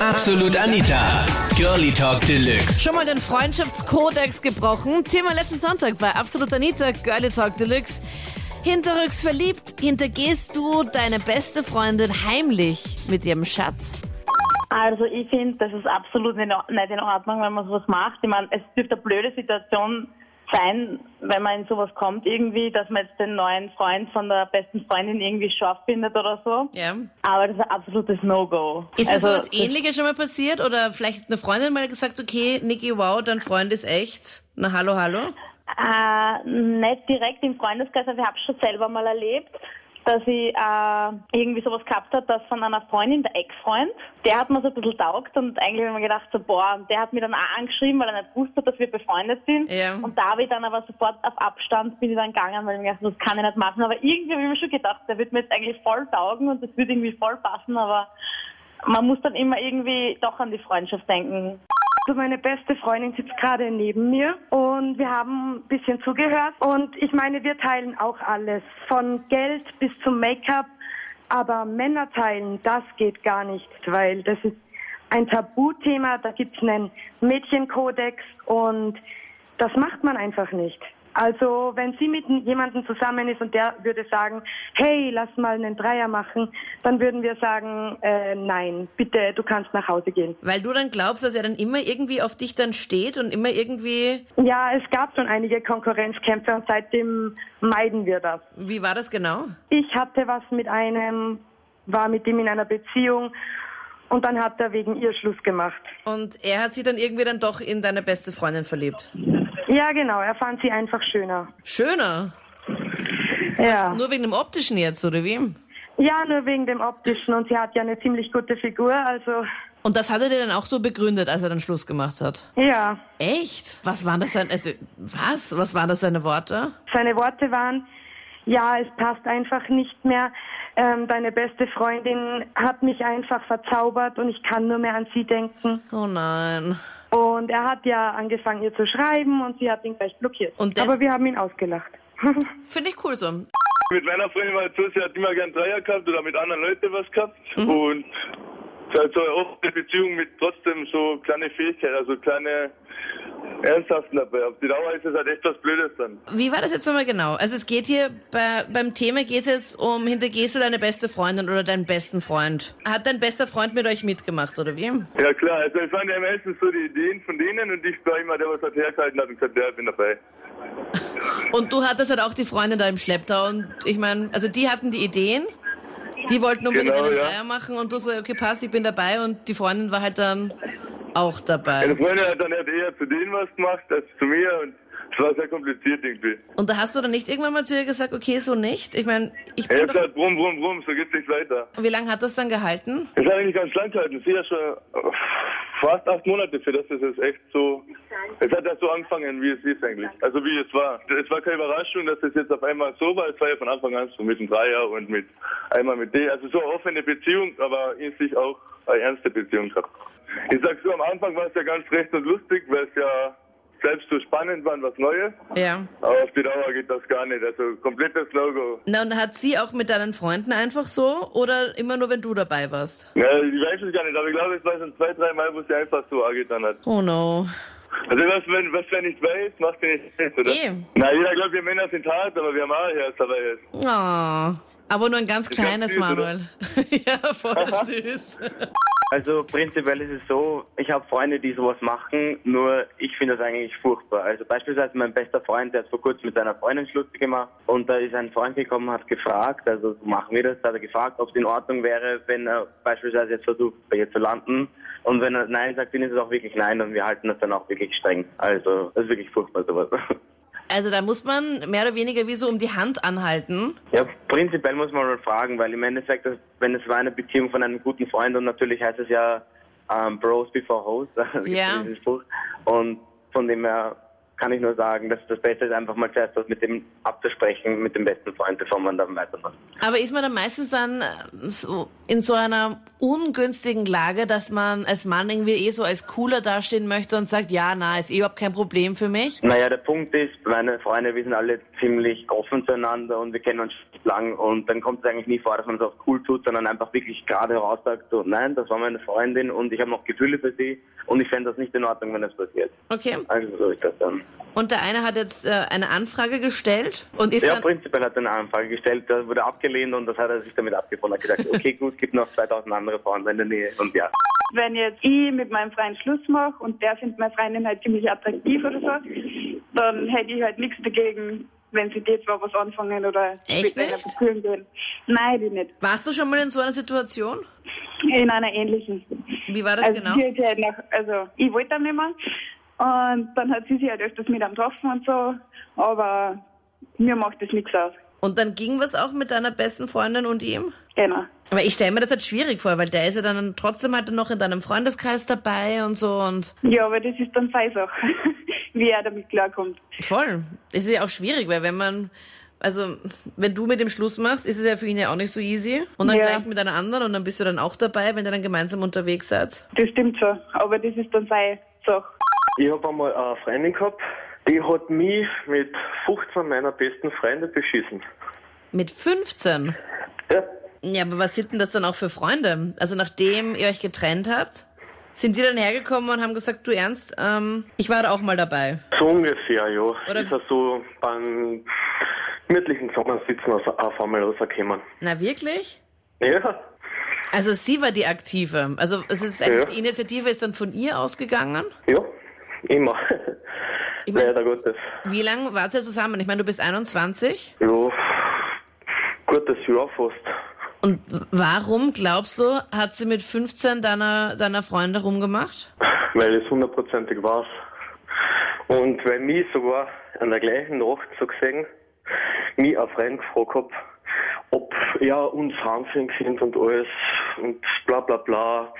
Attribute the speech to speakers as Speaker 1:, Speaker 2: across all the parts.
Speaker 1: Absolut Anita. Girlie Talk Deluxe.
Speaker 2: Schon mal den Freundschaftskodex gebrochen. Thema letzten Sonntag bei Absolut Anita, Girlie Talk Deluxe. Hinterrücks verliebt, hintergehst du deine beste Freundin heimlich mit ihrem Schatz?
Speaker 3: Also ich finde, das ist absolut nicht in Ordnung, wenn man sowas macht. Ich meine, es dürfte eine blöde Situation sein, wenn man in sowas kommt irgendwie, dass man jetzt den neuen Freund von der besten Freundin irgendwie scharf findet oder so.
Speaker 2: Ja.
Speaker 3: Aber das ist ein absolutes No-Go.
Speaker 2: Ist
Speaker 3: also,
Speaker 2: sowas ähnliches schon mal passiert? Oder vielleicht eine Freundin mal gesagt, okay, Niki, wow, dein Freund ist echt. Na, hallo, hallo?
Speaker 3: Äh, nicht direkt im Freundeskreis, aber ich habe schon selber mal erlebt, dass ich äh, irgendwie sowas gehabt hat, dass von einer Freundin, der Ex-Freund, der hat mir so ein bisschen taugt und eigentlich habe ich mir gedacht, so, boah, und der hat mir dann auch angeschrieben, weil er nicht wusste, dass wir befreundet sind.
Speaker 2: Ja.
Speaker 3: Und da habe ich dann aber sofort auf Abstand bin ich dann gegangen, weil ich mir gedacht, das kann ich nicht machen. Aber irgendwie habe ich mir schon gedacht, der wird mir jetzt eigentlich voll taugen und das würde irgendwie voll passen, aber man muss dann immer irgendwie doch an die Freundschaft denken.
Speaker 4: Also meine beste Freundin sitzt gerade neben mir und wir haben ein bisschen zugehört. Und ich meine, wir teilen auch alles, von Geld bis zum Make-up. Aber Männer teilen, das geht gar nicht, weil das ist ein Tabuthema. Da gibt es einen Mädchenkodex und das macht man einfach nicht. Also wenn sie mit jemandem zusammen ist und der würde sagen, hey, lass mal einen Dreier machen, dann würden wir sagen, äh, nein, bitte, du kannst nach Hause gehen.
Speaker 2: Weil du dann glaubst, dass er dann immer irgendwie auf dich dann steht und immer irgendwie,
Speaker 4: Ja, es gab schon einige Konkurrenzkämpfe und seitdem meiden wir das.
Speaker 2: wie war das genau?
Speaker 4: Ich hatte was mit einem, war mit ihm in einer Beziehung und dann hat er wegen ihr Schluss gemacht.
Speaker 2: Und er hat sich dann irgendwie dann doch in deine beste Freundin verliebt.
Speaker 4: Ja, genau, er fand sie einfach schöner.
Speaker 2: Schöner.
Speaker 4: Ja.
Speaker 2: Nur wegen dem Optischen jetzt, oder wie?
Speaker 4: ja, nur wegen dem Optischen und sie hat ja eine ziemlich gute Figur, also
Speaker 2: Und das hat er dir dann auch so begründet, als er dann Schluss gemacht hat.
Speaker 4: ja.
Speaker 2: Echt? Was waren das seine, also, was? Was waren das seine Worte?
Speaker 4: Seine Worte waren, ja, es passt einfach nicht mehr. Ähm, deine beste Freundin hat mich einfach verzaubert und ich kann nur mehr an sie denken.
Speaker 2: Oh nein.
Speaker 4: Und er hat ja angefangen, ihr zu schreiben und sie hat ihn gleich blockiert.
Speaker 2: Und
Speaker 4: Aber wir haben ihn ausgelacht.
Speaker 2: Finde ich cool so.
Speaker 5: Mit meiner Freundin war es so, sie hat immer gern Dreier gehabt oder mit anderen Leuten was gehabt. Und es hat so eine offene Beziehung mit trotzdem so kleine Fähigkeiten, also kleine Ernsthaften dabei. Auf die Dauer ist es halt echt was Blödes dann.
Speaker 2: Wie war das jetzt nochmal genau? Also es geht hier, bei, beim Thema geht es jetzt um, hintergehst du deine beste Freundin oder deinen besten Freund? Hat dein bester Freund mit euch mitgemacht, oder wie?
Speaker 5: Ja klar, also es waren ja meistens so die Ideen von denen und ich war immer der, was halt hergehalten hat und gesagt, ja, ich bin dabei.
Speaker 2: Und du hattest halt auch die Freundin da im Schlepptau und ich meine, also die hatten die Ideen, die wollten unbedingt
Speaker 5: Genau,
Speaker 2: einen
Speaker 5: ja.
Speaker 2: Dreier machen und du sagst, okay, passt, ich bin dabei und die Freundin war halt dann auch
Speaker 5: Meine
Speaker 2: dabei.
Speaker 5: Freundin hat dann halt eher zu denen was gemacht als zu mir und es war sehr kompliziert irgendwie.
Speaker 2: Und da hast du dann nicht irgendwann mal zu ihr gesagt, okay, so nicht? Ich meine, ich
Speaker 5: Er
Speaker 2: bin
Speaker 5: hat
Speaker 2: doch,
Speaker 5: halt brumm, brumm, brumm, so geht's nicht weiter.
Speaker 2: wie lange hat das dann gehalten?
Speaker 5: Es hat eigentlich ganz lang gehalten. Sie ja schon äh, fast acht Monate für das ist es echt so. Es hat ja so angefangen, wie es ist eigentlich. Also wie es war. Es war keine Überraschung, dass es jetzt auf einmal so war. Es war ja von Anfang an so mit dem Dreier und mit einmal mit D. Also so eine offene Beziehung, aber in sich auch eine ernste Beziehung gehabt. Ich sag so, am Anfang war es ja ganz recht und lustig, weil es ja selbst so spannend war was Neues.
Speaker 2: Ja.
Speaker 5: Aber auf die Dauer geht das gar nicht. Also komplettes Logo.
Speaker 2: Na, und hat sie auch mit deinen Freunden einfach so oder immer nur, wenn du dabei warst?
Speaker 5: Ja, ich weiß es gar nicht, aber ich glaube, es war schon zwei, drei Mal, wo sie einfach so angetan hat.
Speaker 2: Oh no.
Speaker 5: Also was, wenn, was wer nicht weiß, macht er nicht mit, oder?
Speaker 2: Eh.
Speaker 5: Na, jeder glaubt, wir Männer sind hart, aber wir haben auch Herz dabei jetzt.
Speaker 2: Oh. Aber nur ein ganz
Speaker 5: ganz
Speaker 2: kleines,
Speaker 5: süß, oder?
Speaker 2: Manuel. ja, voll süß.
Speaker 6: Also prinzipiell ist es so, ich habe Freunde, die sowas machen, nur ich finde das eigentlich furchtbar. Also beispielsweise mein bester Freund, der hat vor kurzem mit seiner Freundin Schluss gemacht und da ist ein Freund gekommen, hat gefragt, also so machen wir das, da hat er gefragt, ob es in Ordnung wäre, wenn er beispielsweise jetzt versucht, bei ihr zu landen und wenn er Nein sagt, dann ist es auch wirklich Nein und wir halten das dann auch wirklich streng. Also das ist wirklich furchtbar sowas.
Speaker 2: Also da muss man mehr oder weniger wie so um die Hand anhalten.
Speaker 6: Ja, prinzipiell muss man mal fragen, weil im Endeffekt, wenn es war eine Beziehung von einem guten Freund und natürlich heißt es ja ähm, Bros before Hoes,
Speaker 2: Ja.
Speaker 6: und von dem her kann ich nur sagen, dass das Beste ist, einfach mal zuerst was mit dem abzusprechen, mit dem besten Freund, bevor man dann weitermacht.
Speaker 2: Aber ist man dann meistens dann äh, so in so einer ungünstigen Lage, dass man als Mann irgendwie eh so als cooler dastehen möchte und sagt, ja, na, ist eh überhaupt kein Problem für mich?
Speaker 6: Naja, der Punkt ist, meine Freunde, wir sind alle ziemlich offen zueinander und wir kennen uns lang und dann kommt es eigentlich nie vor, dass man es auch cool tut, sondern einfach wirklich gerade raus sagt, so, nein, das war meine Freundin und ich habe noch Gefühle für sie und ich fände das nicht in Ordnung, wenn das passiert.
Speaker 2: Okay.
Speaker 6: Also so ist das dann.
Speaker 2: Und der eine hat jetzt äh, eine Anfrage gestellt und ist
Speaker 6: Ja,
Speaker 2: dann...
Speaker 6: prinzipiell hat er eine Anfrage gestellt, das wurde abgelehnt und das hat er sich damit abgefunden. Er hat gesagt, okay, gut, gibt noch 2000 andere Frauen in der Nähe und ja.
Speaker 7: wenn jetzt ich mit meinem Freund Schluss mache und der findet meine Freundin halt ziemlich attraktiv oder so, dann hätte ich halt nichts dagegen, wenn sie die zwar was anfangen oder
Speaker 2: Echt
Speaker 7: mit einer? Beziehung gehen. Nein, die nicht.
Speaker 2: Warst du schon mal in so einer Situation?
Speaker 7: In einer ähnlichen.
Speaker 2: Wie war das
Speaker 7: also,
Speaker 2: genau?
Speaker 7: sich halt nach, also ich wollte dann nicht mehr. Und dann hat sie sich halt öfters mit am getroffen und so, aber mir macht das nichts aus.
Speaker 2: Und dann ging was auch mit deiner besten Freundin und ihm?
Speaker 7: Genau.
Speaker 2: Aber ich stelle mir das halt schwierig vor, weil der ist ja dann trotzdem halt noch in deinem Freundeskreis dabei und so und
Speaker 7: Ja, aber das ist dann seine Sache, wie er damit klarkommt.
Speaker 2: voll. Es ist ja auch schwierig, weil wenn man, also wenn du mit dem Schluss machst, ist es ja für ihn ja auch nicht so easy. Und dann
Speaker 7: Ja.
Speaker 2: gleich mit einer anderen und dann bist du dann auch dabei, wenn ihr dann gemeinsam unterwegs seid.
Speaker 7: Das stimmt schon, aber das ist dann seine Sache.
Speaker 8: Ich habe einmal eine Freundin gehabt, die hat mich mit 15 meiner besten Freunde beschissen.
Speaker 2: Mit 15?
Speaker 8: Ja,
Speaker 2: Ja, aber was sind denn das dann auch für Freunde? Also nachdem ihr euch getrennt habt, sind die dann hergekommen und haben gesagt, du Ernst, ähm, ich war da auch mal dabei.
Speaker 8: so ungefähr, ja.
Speaker 2: Oder-
Speaker 8: Ist er so beim gemütlichen Zusammensitzen aus, auf einmal rausgekommen.
Speaker 2: Na wirklich?
Speaker 8: Ja,
Speaker 2: Also sie war die Aktive. Also es ist eigentlich,
Speaker 8: Ja.
Speaker 2: die Initiative ist dann von ihr ausgegangen.
Speaker 8: ja, immer.
Speaker 2: Ich mein-
Speaker 8: Leider Gottes.
Speaker 2: Wie lange wart ihr zusammen? Ich meine, du bist 21.
Speaker 8: Ja, gutes Jahr fast.
Speaker 2: Und warum, glaubst du, hat sie mit 15 deiner, deiner Freunde rumgemacht?
Speaker 8: Weil es hundertprozentig weiß. Und weil mich sogar an der gleichen Nacht so gesehen, mich ein Freund gefragt hab, ob er uns Hansen findet und alles und bla bla bla,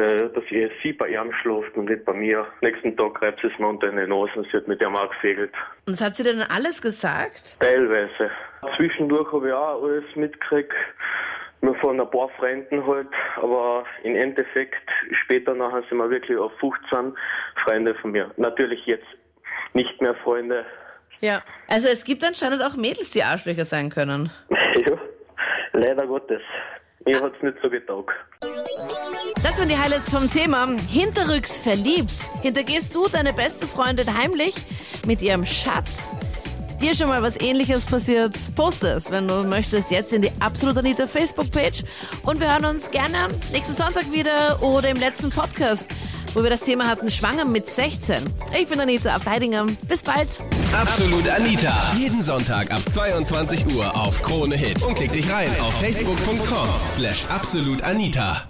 Speaker 8: dass ich sie bei ihm schlaft und nicht bei mir. Nächsten Tag greift sie es mir unter die Nase und sie hat mit ihm auch gefegelt.
Speaker 2: Und das hat sie dann alles gesagt?
Speaker 8: Teilweise. Zwischendurch habe ich auch alles mitgekriegt, nur von ein paar Freunden halt, aber im Endeffekt später nachher sind wir wirklich auf 15 Freunde von mir. Natürlich jetzt nicht mehr Freunde.
Speaker 2: Ja. Also es gibt anscheinend auch Mädels, die Arschlöcher sein können.
Speaker 8: ja, leider Gottes. Mir hat's nicht so getaugt.
Speaker 2: Das waren die Highlights vom Thema. Hinterrücks verliebt. Hintergehst du deine beste Freundin heimlich mit ihrem Schatz? Dir schon mal was ähnliches passiert? Poste es, wenn du möchtest, jetzt in die Absolut Anita Facebook-Page. Und wir hören uns gerne nächsten Sonntag wieder oder im letzten Podcast, wo wir das Thema hatten, schwanger mit 16. Ich bin Anita Abteidinger. Bis bald.
Speaker 1: Absolut Anita. Jeden Sonntag ab 22 Uhr auf Krone Hit. Und klick dich rein auf facebook.com slash absolutanita.